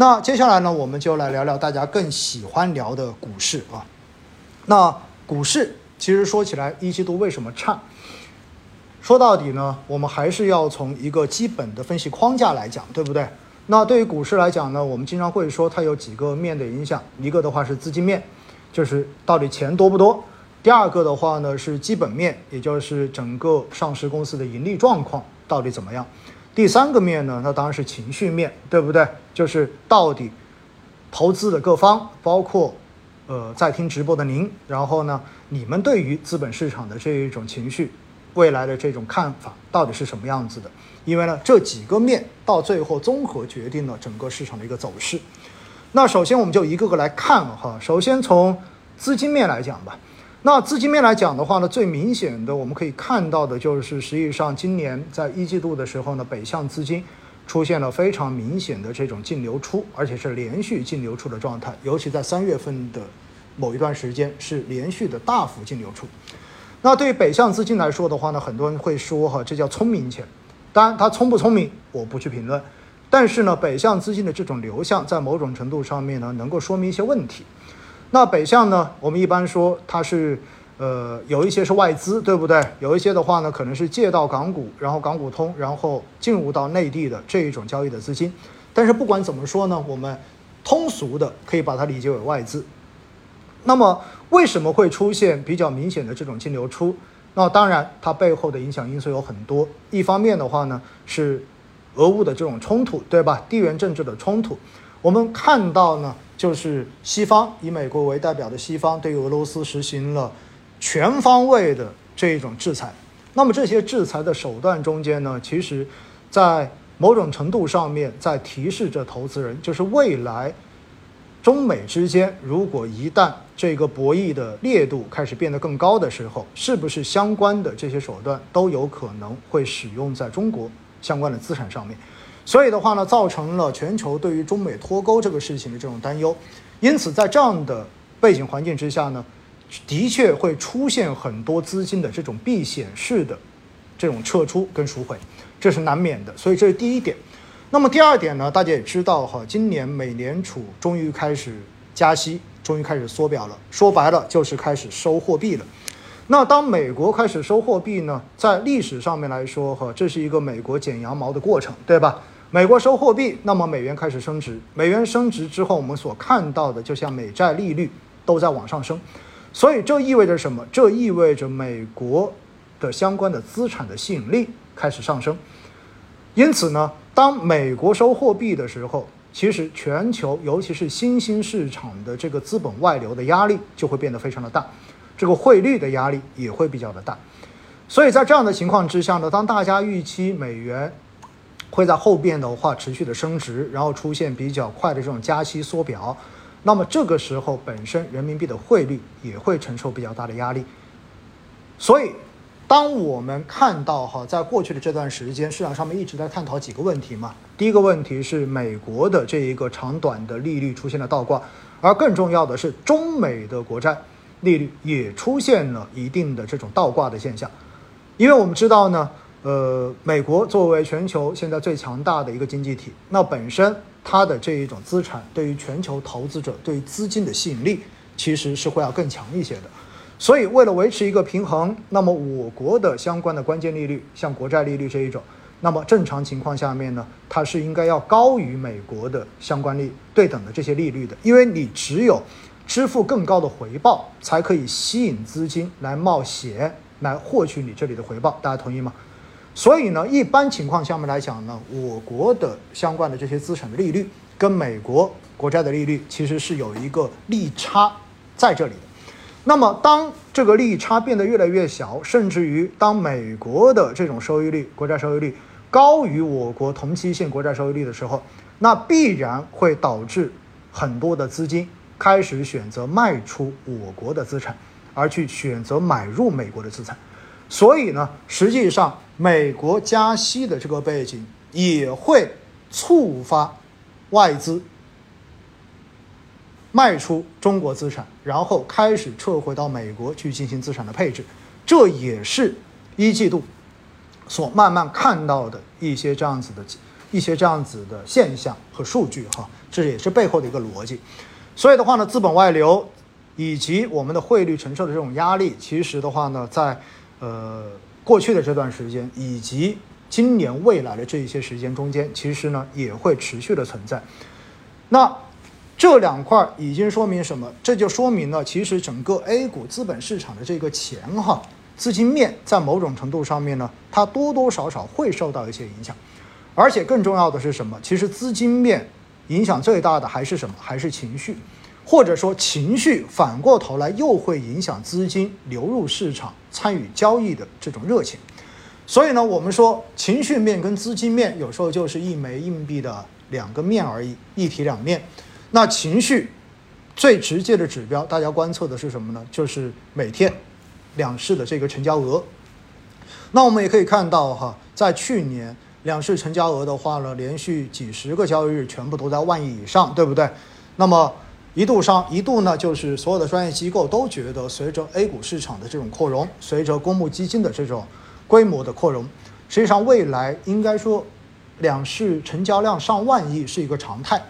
那接下来呢，我们就来聊聊大家更喜欢聊的股市啊。那股市其实说起来，一季度为什么差？说到底呢，我们还是要从一个基本的分析框架来讲，对不对？那对于股市来讲呢，我们经常会说它有几个面的影响，一个的话是资金面，就是到底钱多不多；第二个的话呢是基本面，也就是整个上市公司的盈利状况到底怎么样；第三个面呢，那当然是情绪面，对不对？就是到底投资的各方，包括呃在听直播的您，然后呢，你们对于资本市场的这一种情绪。未来的这种看法到底是什么样子的？因为呢，这几个面到最后综合决定了整个市场的一个走势。那首先我们就一个个来看哈。首先从资金面来讲吧。那资金面来讲的话呢，最明显的我们可以看到的就是，实际上今年在一季度的时候呢，北向资金出现了非常明显的这种净流出，而且是连续净流出的状态。尤其在三月份的某一段时间，是连续的大幅净流出。那对于北向资金来说的话呢，很多人会说哈，这叫聪明钱。当然，它聪不聪明，我不去评论。但是呢，北向资金的这种流向，在某种程度上面呢，能够说明一些问题。那北向呢，我们一般说它是，呃，有一些是外资，对不对？有一些的话呢，可能是借到港股，然后港股通，然后进入到内地的这一种交易的资金。但是不管怎么说呢，我们通俗的可以把它理解为外资。那么为什么会出现比较明显的这种净流出？那当然，它背后的影响因素有很多。一方面的话呢，是俄乌的这种冲突，对吧？地缘政治的冲突，我们看到呢，就是西方以美国为代表的西方对于俄罗斯实行了全方位的这种制裁。那么这些制裁的手段中间呢，其实，在某种程度上面在提示着投资人，就是未来中美之间如果一旦这个博弈的烈度开始变得更高的时候，是不是相关的这些手段都有可能会使用在中国相关的资产上面？所以的话呢，造成了全球对于中美脱钩这个事情的这种担忧。因此，在这样的背景环境之下呢，的确会出现很多资金的这种避险式的这种撤出跟赎回，这是难免的。所以这是第一点。那么第二点呢，大家也知道哈，今年美联储终于开始加息。终于开始缩表了，说白了就是开始收货币了。那当美国开始收货币呢，在历史上面来说，哈，这是一个美国剪羊毛的过程，对吧？美国收货币，那么美元开始升值，美元升值之后，我们所看到的就像美债利率都在往上升，所以这意味着什么？这意味着美国的相关的资产的吸引力开始上升。因此呢，当美国收货币的时候，其实全球，尤其是新兴市场的这个资本外流的压力就会变得非常的大，这个汇率的压力也会比较的大。所以在这样的情况之下呢，当大家预期美元会在后边的话持续的升值，然后出现比较快的这种加息缩表，那么这个时候本身人民币的汇率也会承受比较大的压力。所以。当我们看到哈，在过去的这段时间，市场上面一直在探讨几个问题嘛。第一个问题是美国的这一个长短的利率出现了倒挂，而更重要的是中美的国债利率也出现了一定的这种倒挂的现象。因为我们知道呢，呃，美国作为全球现在最强大的一个经济体，那本身它的这一种资产对于全球投资者对于资金的吸引力其实是会要更强一些的。所以，为了维持一个平衡，那么我国的相关的关键利率，像国债利率这一种，那么正常情况下面呢，它是应该要高于美国的相关利对等的这些利率的，因为你只有支付更高的回报，才可以吸引资金来冒险来获取你这里的回报，大家同意吗？所以呢，一般情况下面来讲呢，我国的相关的这些资产的利率跟美国国债的利率其实是有一个利差在这里的。那么，当这个利差变得越来越小，甚至于当美国的这种收益率、国债收益率高于我国同期限国债收益率的时候，那必然会导致很多的资金开始选择卖出我国的资产，而去选择买入美国的资产。所以呢，实际上美国加息的这个背景也会触发外资。卖出中国资产，然后开始撤回到美国去进行资产的配置，这也是一季度所慢慢看到的一些这样子的一些这样子的现象和数据哈，这也是背后的一个逻辑。所以的话呢，资本外流以及我们的汇率承受的这种压力，其实的话呢，在呃过去的这段时间以及今年未来的这一些时间中间，其实呢也会持续的存在。那这两块已经说明什么？这就说明了，其实整个 A 股资本市场的这个钱哈，资金面在某种程度上面呢，它多多少少会受到一些影响。而且更重要的是什么？其实资金面影响最大的还是什么？还是情绪，或者说情绪反过头来又会影响资金流入市场、参与交易的这种热情。所以呢，我们说情绪面跟资金面有时候就是一枚硬币的两个面而已，一体两面。那情绪最直接的指标，大家观测的是什么呢？就是每天两市的这个成交额。那我们也可以看到哈，在去年两市成交额的话呢，连续几十个交易日全部都在万亿以上，对不对？那么一度上一度呢，就是所有的专业机构都觉得，随着 A 股市场的这种扩容，随着公募基金的这种规模的扩容，实际上未来应该说两市成交量上万亿是一个常态。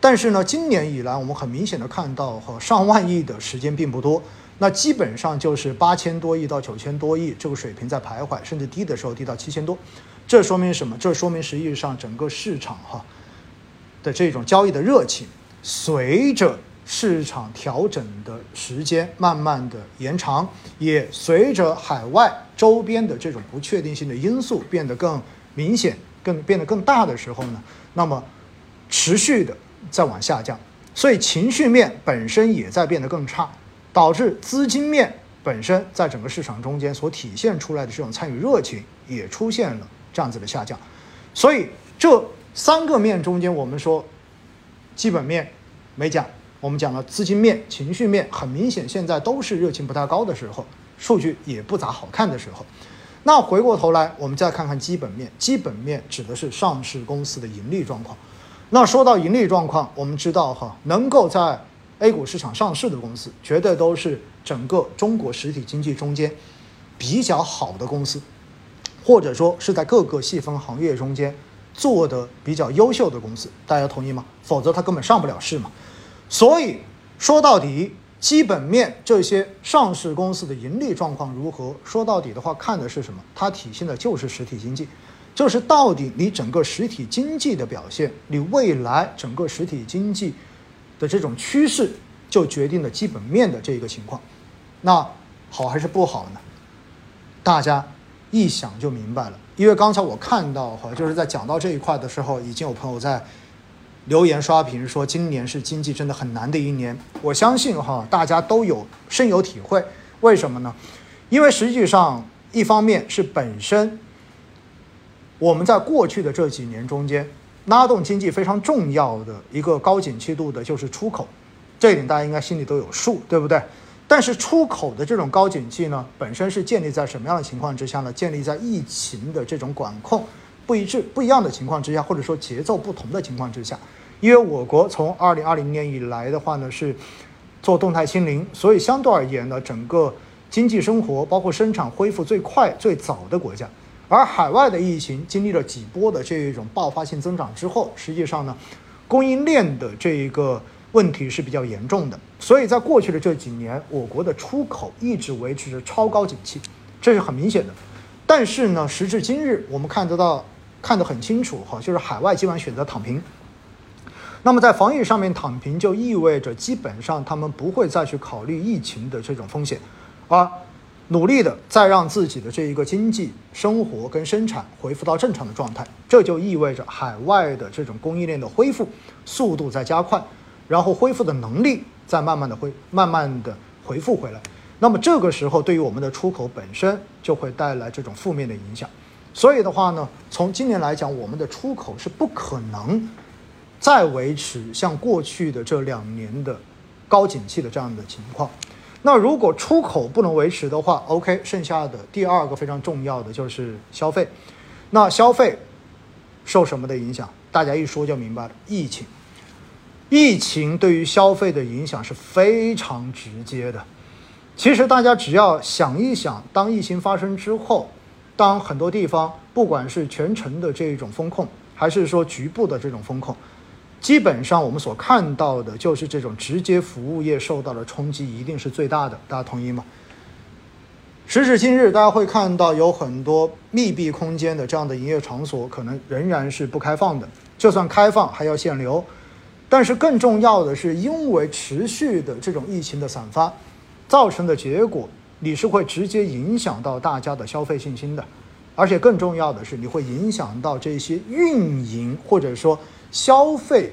但是呢，今年以来，我们很明显的看到，哈，上万亿的时间并不多，那基本上就是八千多亿到九千多亿这个水平在徘徊，甚至低的时候低到七千多。这说明什么？这说明实际上整个市场哈的这种交易的热情，随着市场调整的时间慢慢的延长，也随着海外周边的这种不确定性的因素变得更明显、更变得更大的时候呢，那么持续的。在往下降，所以情绪面本身也在变得更差，导致资金面本身在整个市场中间所体现出来的这种参与热情也出现了这样子的下降。所以这三个面中间，我们说基本面没讲，我们讲了资金面、情绪面，很明显现在都是热情不太高的时候，数据也不咋好看的时候。那回过头来，我们再看看基本面，基本面指的是上市公司的盈利状况。那说到盈利状况，我们知道哈，能够在 A 股市场上市的公司，绝对都是整个中国实体经济中间比较好的公司，或者说是在各个细分行业中间做的比较优秀的公司。大家同意吗？否则它根本上不了市嘛。所以说到底，基本面这些上市公司的盈利状况如何？说到底的话，看的是什么？它体现的就是实体经济。就是到底你整个实体经济的表现，你未来整个实体经济的这种趋势，就决定了基本面的这一个情况。那好还是不好呢？大家一想就明白了。因为刚才我看到哈，就是在讲到这一块的时候，已经有朋友在留言刷屏说，今年是经济真的很难的一年。我相信哈，大家都有深有体会。为什么呢？因为实际上，一方面是本身。我们在过去的这几年中间，拉动经济非常重要的一个高景气度的就是出口，这一点大家应该心里都有数，对不对？但是出口的这种高景气呢，本身是建立在什么样的情况之下呢？建立在疫情的这种管控不一致、不一样的情况之下，或者说节奏不同的情况之下。因为我国从二零二零年以来的话呢，是做动态清零，所以相对而言呢，整个经济生活包括生产恢复最快、最早的国家。而海外的疫情经历了几波的这一种爆发性增长之后，实际上呢，供应链的这一个问题是比较严重的。所以在过去的这几年，我国的出口一直维持着超高景气，这是很明显的。但是呢，时至今日，我们看得到，看得很清楚哈，就是海外基本上选择躺平。那么在防疫上面躺平，就意味着基本上他们不会再去考虑疫情的这种风险，而。努力的再让自己的这一个经济生活跟生产恢复到正常的状态，这就意味着海外的这种供应链的恢复速度在加快，然后恢复的能力再慢慢的恢慢慢的回复回来。那么这个时候对于我们的出口本身就会带来这种负面的影响。所以的话呢，从今年来讲，我们的出口是不可能再维持像过去的这两年的高景气的这样的情况。那如果出口不能维持的话，OK，剩下的第二个非常重要的就是消费。那消费受什么的影响？大家一说就明白了，疫情。疫情对于消费的影响是非常直接的。其实大家只要想一想，当疫情发生之后，当很多地方不管是全程的这种风控，还是说局部的这种风控，基本上我们所看到的就是这种直接服务业受到的冲击一定是最大的，大家同意吗？时至今日，大家会看到有很多密闭空间的这样的营业场所，可能仍然是不开放的。就算开放，还要限流。但是更重要的是，因为持续的这种疫情的散发，造成的结果，你是会直接影响到大家的消费信心的。而且更重要的是，你会影响到这些运营或者说消费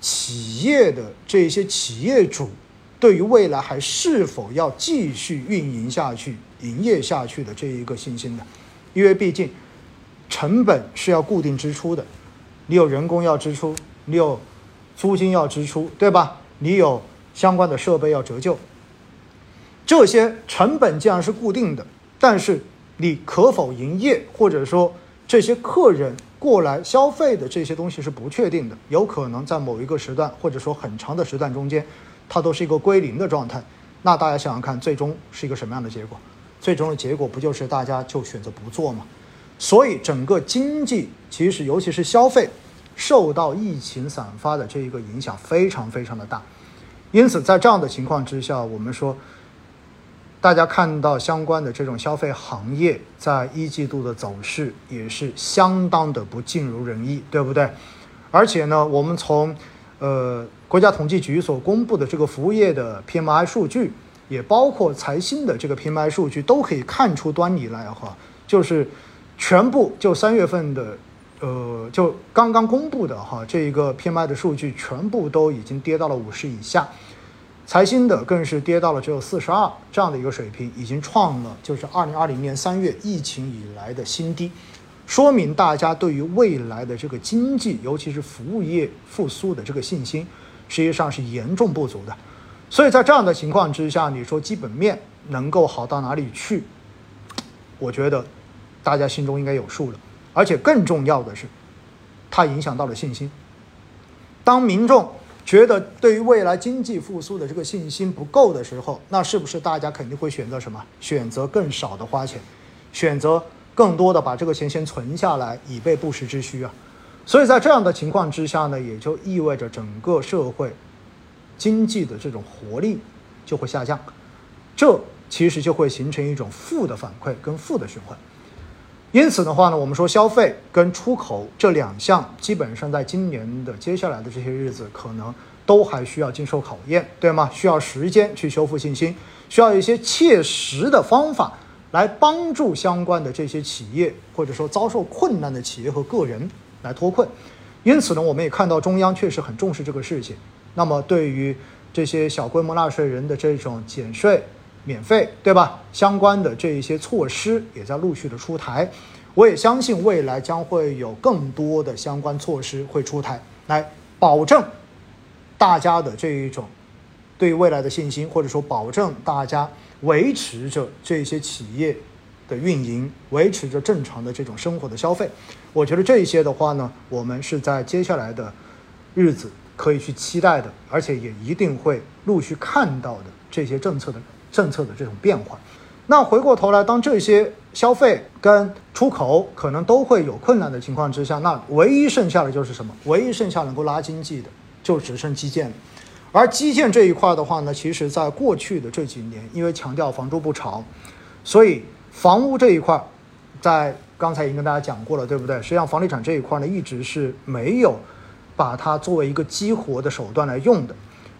企业的这些企业主。对于未来还是否要继续运营下去、营业下去的这一个信心的，因为毕竟成本是要固定支出的，你有人工要支出，你有租金要支出，对吧？你有相关的设备要折旧，这些成本既然是固定的，但是你可否营业，或者说这些客人过来消费的这些东西是不确定的，有可能在某一个时段，或者说很长的时段中间。它都是一个归零的状态，那大家想想看，最终是一个什么样的结果？最终的结果不就是大家就选择不做吗？所以整个经济其实尤其是消费受到疫情散发的这一个影响非常非常的大，因此在这样的情况之下，我们说大家看到相关的这种消费行业在一季度的走势也是相当的不尽如人意，对不对？而且呢，我们从呃。国家统计局所公布的这个服务业的 PMI 数据，也包括财新的这个 PMI 数据，都可以看出端倪来哈。就是全部就三月份的，呃，就刚刚公布的哈，这一个 PMI 的数据全部都已经跌到了五十以下，财新的更是跌到了只有四十二这样的一个水平，已经创了就是二零二零年三月疫情以来的新低。说明大家对于未来的这个经济，尤其是服务业复苏的这个信心。实际上是严重不足的，所以在这样的情况之下，你说基本面能够好到哪里去？我觉得大家心中应该有数了。而且更重要的是，它影响到了信心。当民众觉得对于未来经济复苏的这个信心不够的时候，那是不是大家肯定会选择什么？选择更少的花钱，选择更多的把这个钱先存下来，以备不时之需啊？所以在这样的情况之下呢，也就意味着整个社会经济的这种活力就会下降，这其实就会形成一种负的反馈跟负的循环。因此的话呢，我们说消费跟出口这两项，基本上在今年的接下来的这些日子，可能都还需要经受考验，对吗？需要时间去修复信心，需要一些切实的方法来帮助相关的这些企业，或者说遭受困难的企业和个人。来脱困，因此呢，我们也看到中央确实很重视这个事情。那么，对于这些小规模纳税人的这种减税、免费，对吧？相关的这一些措施也在陆续的出台。我也相信未来将会有更多的相关措施会出台，来保证大家的这一种对未来的信心，或者说保证大家维持着这些企业。的运营维持着正常的这种生活的消费，我觉得这一些的话呢，我们是在接下来的日子可以去期待的，而且也一定会陆续看到的这些政策的政策的这种变化。那回过头来，当这些消费跟出口可能都会有困难的情况之下，那唯一剩下的就是什么？唯一剩下能够拉经济的，就只剩基建了。而基建这一块的话呢，其实在过去的这几年，因为强调房住不炒，所以。房屋这一块，在刚才已经跟大家讲过了，对不对？实际上，房地产这一块呢，一直是没有把它作为一个激活的手段来用的，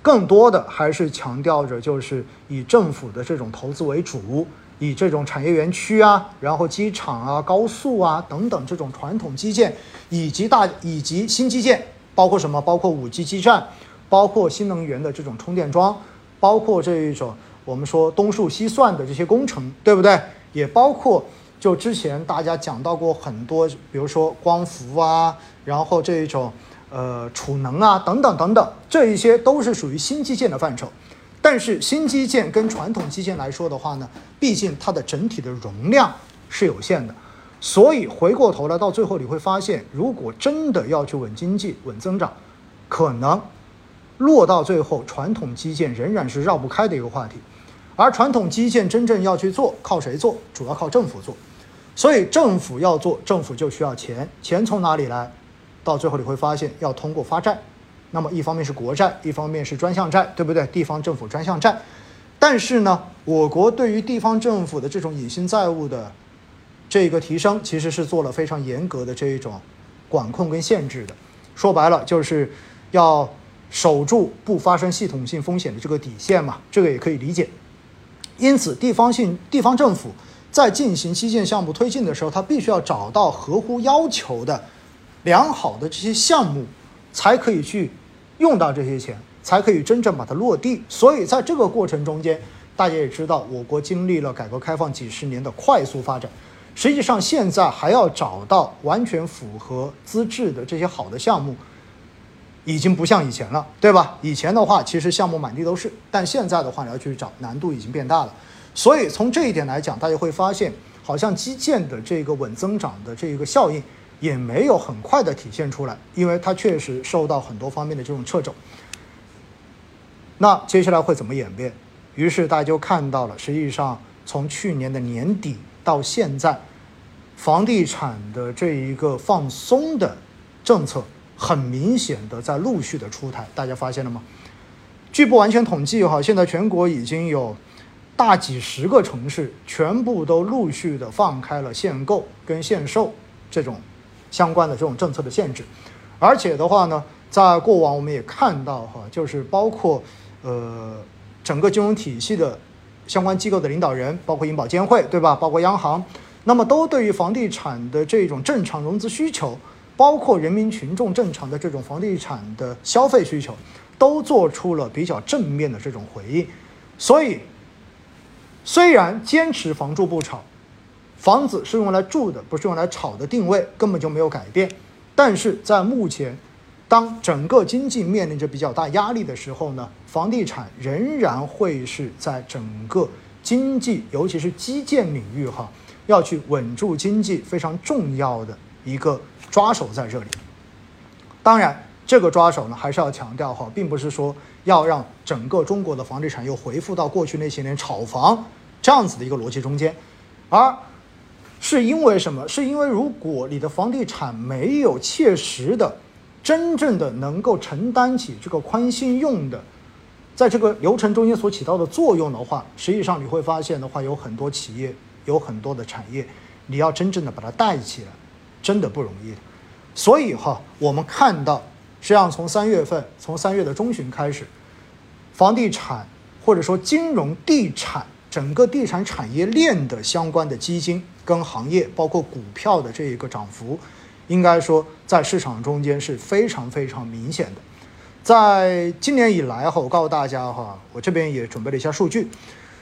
更多的还是强调着就是以政府的这种投资为主，以这种产业园区啊，然后机场啊、高速啊等等这种传统基建，以及大以及新基建，包括什么？包括五 G 基站，包括新能源的这种充电桩，包括这一种我们说东数西算的这些工程，对不对？也包括，就之前大家讲到过很多，比如说光伏啊，然后这一种，呃，储能啊，等等等等，这一些都是属于新基建的范畴。但是新基建跟传统基建来说的话呢，毕竟它的整体的容量是有限的，所以回过头来到最后你会发现，如果真的要去稳经济、稳增长，可能落到最后，传统基建仍然是绕不开的一个话题。而传统基建真正要去做，靠谁做？主要靠政府做。所以政府要做，政府就需要钱。钱从哪里来？到最后你会发现要通过发债，那么一方面是国债，一方面是专项债，对不对？地方政府专项债。但是呢，我国对于地方政府的这种隐性债务的这个提升，其实是做了非常严格的这一种管控跟限制的。说白了，就是要守住不发生系统性风险的这个底线嘛，这个也可以理解。因此，地方性地方政府在进行基建项目推进的时候，它必须要找到合乎要求的良好的这些项目，才可以去用到这些钱，才可以真正把它落地。所以，在这个过程中间，大家也知道，我国经历了改革开放几十年的快速发展，实际上现在还要找到完全符合资质的这些好的项目。已经不像以前了，对吧？以前的话，其实项目满地都是，但现在的话，你要去找难度已经变大了。所以从这一点来讲，大家会发现，好像基建的这个稳增长的这个效应也没有很快的体现出来，因为它确实受到很多方面的这种掣肘。那接下来会怎么演变？于是大家就看到了，实际上从去年的年底到现在，房地产的这一个放松的政策。很明显的在陆续的出台，大家发现了吗？据不完全统计哈，现在全国已经有大几十个城市全部都陆续的放开了限购跟限售这种相关的这种政策的限制，而且的话呢，在过往我们也看到哈，就是包括呃整个金融体系的相关机构的领导人，包括银保监会对吧？包括央行，那么都对于房地产的这种正常融资需求。包括人民群众正常的这种房地产的消费需求，都做出了比较正面的这种回应。所以，虽然坚持房住不炒，房子是用来住的，不是用来炒的定位根本就没有改变。但是在目前，当整个经济面临着比较大压力的时候呢，房地产仍然会是在整个经济，尤其是基建领域哈，要去稳住经济非常重要的一个。抓手在这里，当然，这个抓手呢，还是要强调哈，并不是说要让整个中国的房地产又回复到过去那些年炒房这样子的一个逻辑中间，而是因为什么？是因为如果你的房地产没有切实的、真正的能够承担起这个宽信用的，在这个流程中间所起到的作用的话，实际上你会发现的话，有很多企业，有很多的产业，你要真正的把它带起来。真的不容易，所以哈，我们看到，实际上从三月份，从三月的中旬开始，房地产或者说金融地产整个地产产业链的相关的基金跟行业，包括股票的这一个涨幅，应该说在市场中间是非常非常明显的。在今年以来哈，我告诉大家哈，我这边也准备了一下数据，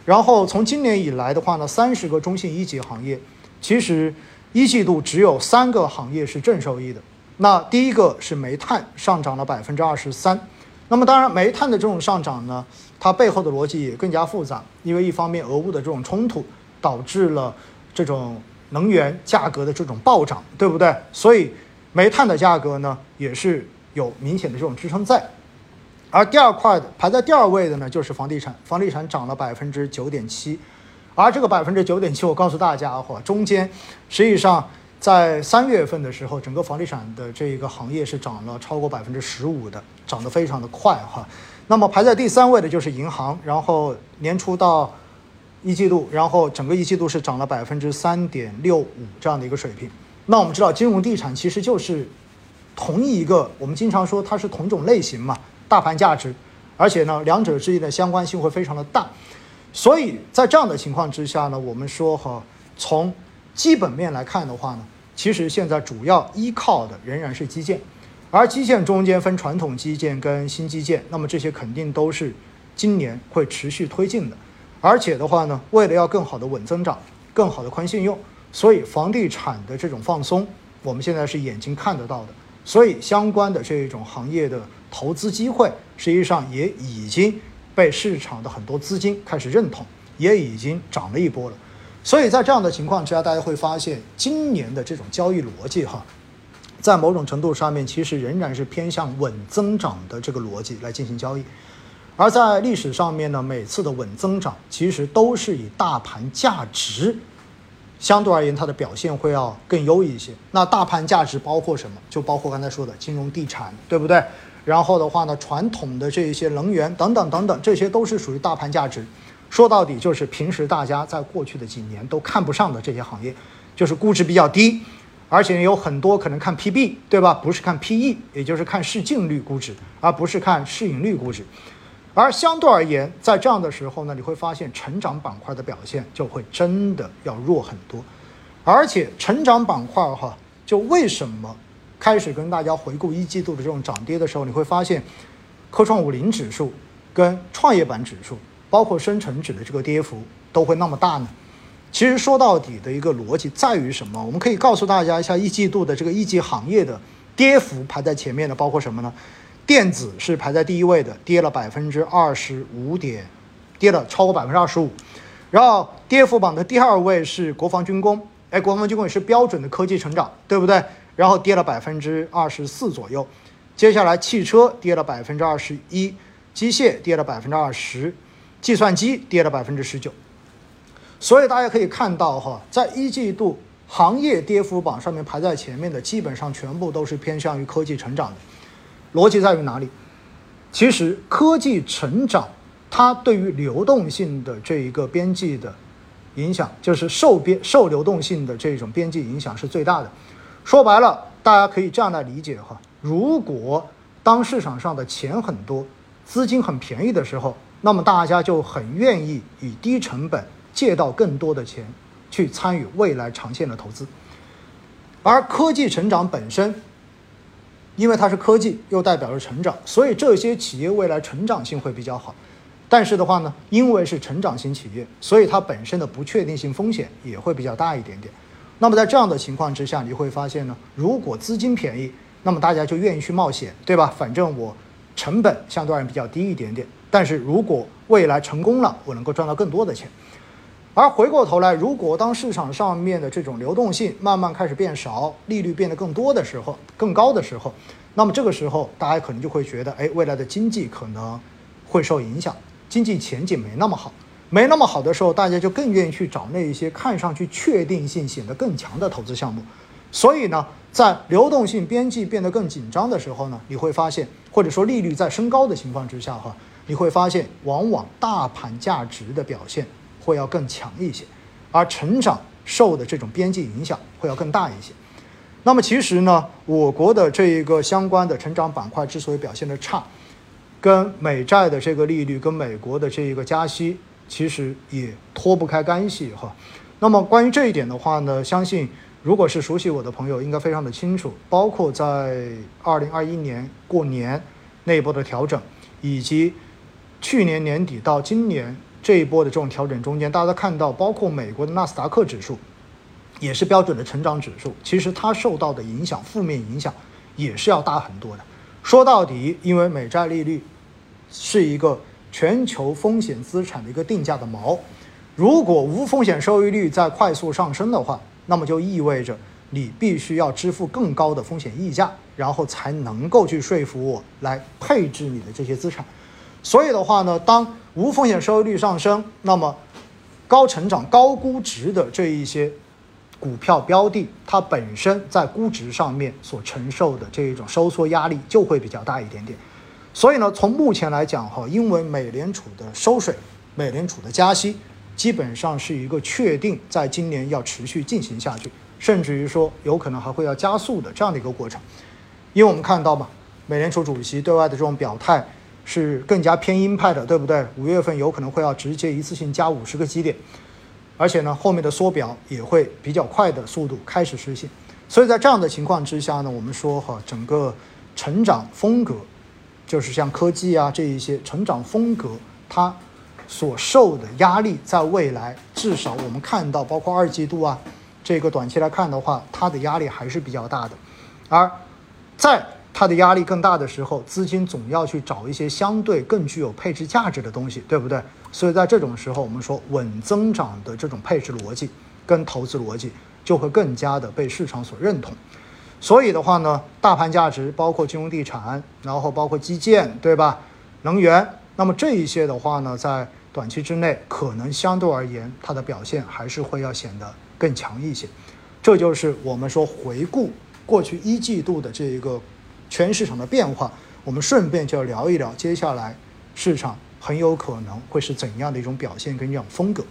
然后从今年以来的话呢，三十个中信一级行业，其实。一季度只有三个行业是正收益的，那第一个是煤炭上涨了百分之二十三，那么当然煤炭的这种上涨呢，它背后的逻辑也更加复杂，因为一方面俄乌的这种冲突导致了这种能源价格的这种暴涨，对不对？所以煤炭的价格呢也是有明显的这种支撑在，而第二块的排在第二位的呢就是房地产，房地产涨了百分之九点七。而这个百分之九点七，我告诉大家哈，中间实际上在三月份的时候，整个房地产的这一个行业是涨了超过百分之十五的，涨得非常的快哈。那么排在第三位的就是银行，然后年初到一季度，然后整个一季度是涨了百分之三点六五这样的一个水平。那我们知道，金融地产其实就是同一个，我们经常说它是同种类型嘛，大盘价值，而且呢，两者之间的相关性会非常的大。所以在这样的情况之下呢，我们说哈，从基本面来看的话呢，其实现在主要依靠的仍然是基建，而基建中间分传统基建跟新基建，那么这些肯定都是今年会持续推进的，而且的话呢，为了要更好的稳增长、更好的宽信用，所以房地产的这种放松，我们现在是眼睛看得到的，所以相关的这种行业的投资机会，实际上也已经。被市场的很多资金开始认同，也已经涨了一波了。所以在这样的情况之下，大家会发现今年的这种交易逻辑哈，在某种程度上面其实仍然是偏向稳增长的这个逻辑来进行交易。而在历史上面呢，每次的稳增长其实都是以大盘价值相对而言它的表现会要更优一些。那大盘价值包括什么？就包括刚才说的金融地产，对不对？然后的话呢，传统的这一些能源等等等等，这些都是属于大盘价值。说到底就是平时大家在过去的几年都看不上的这些行业，就是估值比较低，而且有很多可能看 PB，对吧？不是看 PE，也就是看市净率估值，而不是看市盈率估值。而相对而言，在这样的时候呢，你会发现成长板块的表现就会真的要弱很多。而且成长板块哈，就为什么开始跟大家回顾一季度的这种涨跌的时候，你会发现科创五零指数跟创业板指数，包括深成指的这个跌幅都会那么大呢？其实说到底的一个逻辑在于什么？我们可以告诉大家一下，一季度的这个一级行业的跌幅排在前面的包括什么呢？电子是排在第一位的，跌了百分之二十五点，跌了超过百分之二十五。然后跌幅榜的第二位是国防军工，哎，国防军工也是标准的科技成长，对不对？然后跌了百分之二十四左右。接下来汽车跌了百分之二十一，机械跌了百分之二十，计算机跌了百分之十九。所以大家可以看到哈，在一季度行业跌幅榜上面排在前面的，基本上全部都是偏向于科技成长的。逻辑在于哪里？其实科技成长，它对于流动性的这一个边际的影响，就是受边受流动性的这种边际影响是最大的。说白了，大家可以这样来理解哈：如果当市场上的钱很多，资金很便宜的时候，那么大家就很愿意以低成本借到更多的钱，去参与未来长线的投资。而科技成长本身。因为它是科技，又代表着成长，所以这些企业未来成长性会比较好。但是的话呢，因为是成长型企业，所以它本身的不确定性风险也会比较大一点点。那么在这样的情况之下，你会发现呢，如果资金便宜，那么大家就愿意去冒险，对吧？反正我成本相对而言比较低一点点。但是如果未来成功了，我能够赚到更多的钱。而回过头来，如果当市场上面的这种流动性慢慢开始变少，利率变得更多的时候，更高的时候，那么这个时候大家可能就会觉得，哎，未来的经济可能会受影响，经济前景没那么好，没那么好的时候，大家就更愿意去找那一些看上去确定性显得更强的投资项目。所以呢，在流动性边际变得更紧张的时候呢，你会发现，或者说利率在升高的情况之下，哈，你会发现，往往大盘价值的表现。会要更强一些，而成长受的这种边际影响会要更大一些。那么其实呢，我国的这一个相关的成长板块之所以表现的差，跟美债的这个利率跟美国的这一个加息其实也脱不开干系哈。那么关于这一点的话呢，相信如果是熟悉我的朋友应该非常的清楚，包括在二零二一年过年那一波的调整，以及去年年底到今年。这一波的这种调整中间，大家看到，包括美国的纳斯达克指数，也是标准的成长指数，其实它受到的影响，负面影响也是要大很多的。说到底，因为美债利率是一个全球风险资产的一个定价的锚，如果无风险收益率在快速上升的话，那么就意味着你必须要支付更高的风险溢价，然后才能够去说服我来配置你的这些资产。所以的话呢，当无风险收益率上升，那么高成长、高估值的这一些股票标的，它本身在估值上面所承受的这一种收缩压力就会比较大一点点。所以呢，从目前来讲哈，因为美联储的收水、美联储的加息，基本上是一个确定在今年要持续进行下去，甚至于说有可能还会要加速的这样的一个过程。因为我们看到嘛，美联储主席对外的这种表态。是更加偏鹰派的，对不对？五月份有可能会要直接一次性加五十个基点，而且呢，后面的缩表也会比较快的速度开始实现。所以在这样的情况之下呢，我们说哈，整个成长风格，就是像科技啊这一些成长风格，它所受的压力，在未来至少我们看到，包括二季度啊，这个短期来看的话，它的压力还是比较大的，而在。它的压力更大的时候，资金总要去找一些相对更具有配置价值的东西，对不对？所以在这种时候，我们说稳增长的这种配置逻辑跟投资逻辑就会更加的被市场所认同。所以的话呢，大盘价值包括金融地产，然后包括基建，对吧？能源，那么这一些的话呢，在短期之内可能相对而言它的表现还是会要显得。更强一些。这就是我们说回顾过去一季度的这一个全市场的变化，我们顺便就要聊一聊接下来市场很有可能会是怎样的一种表现跟这种风格。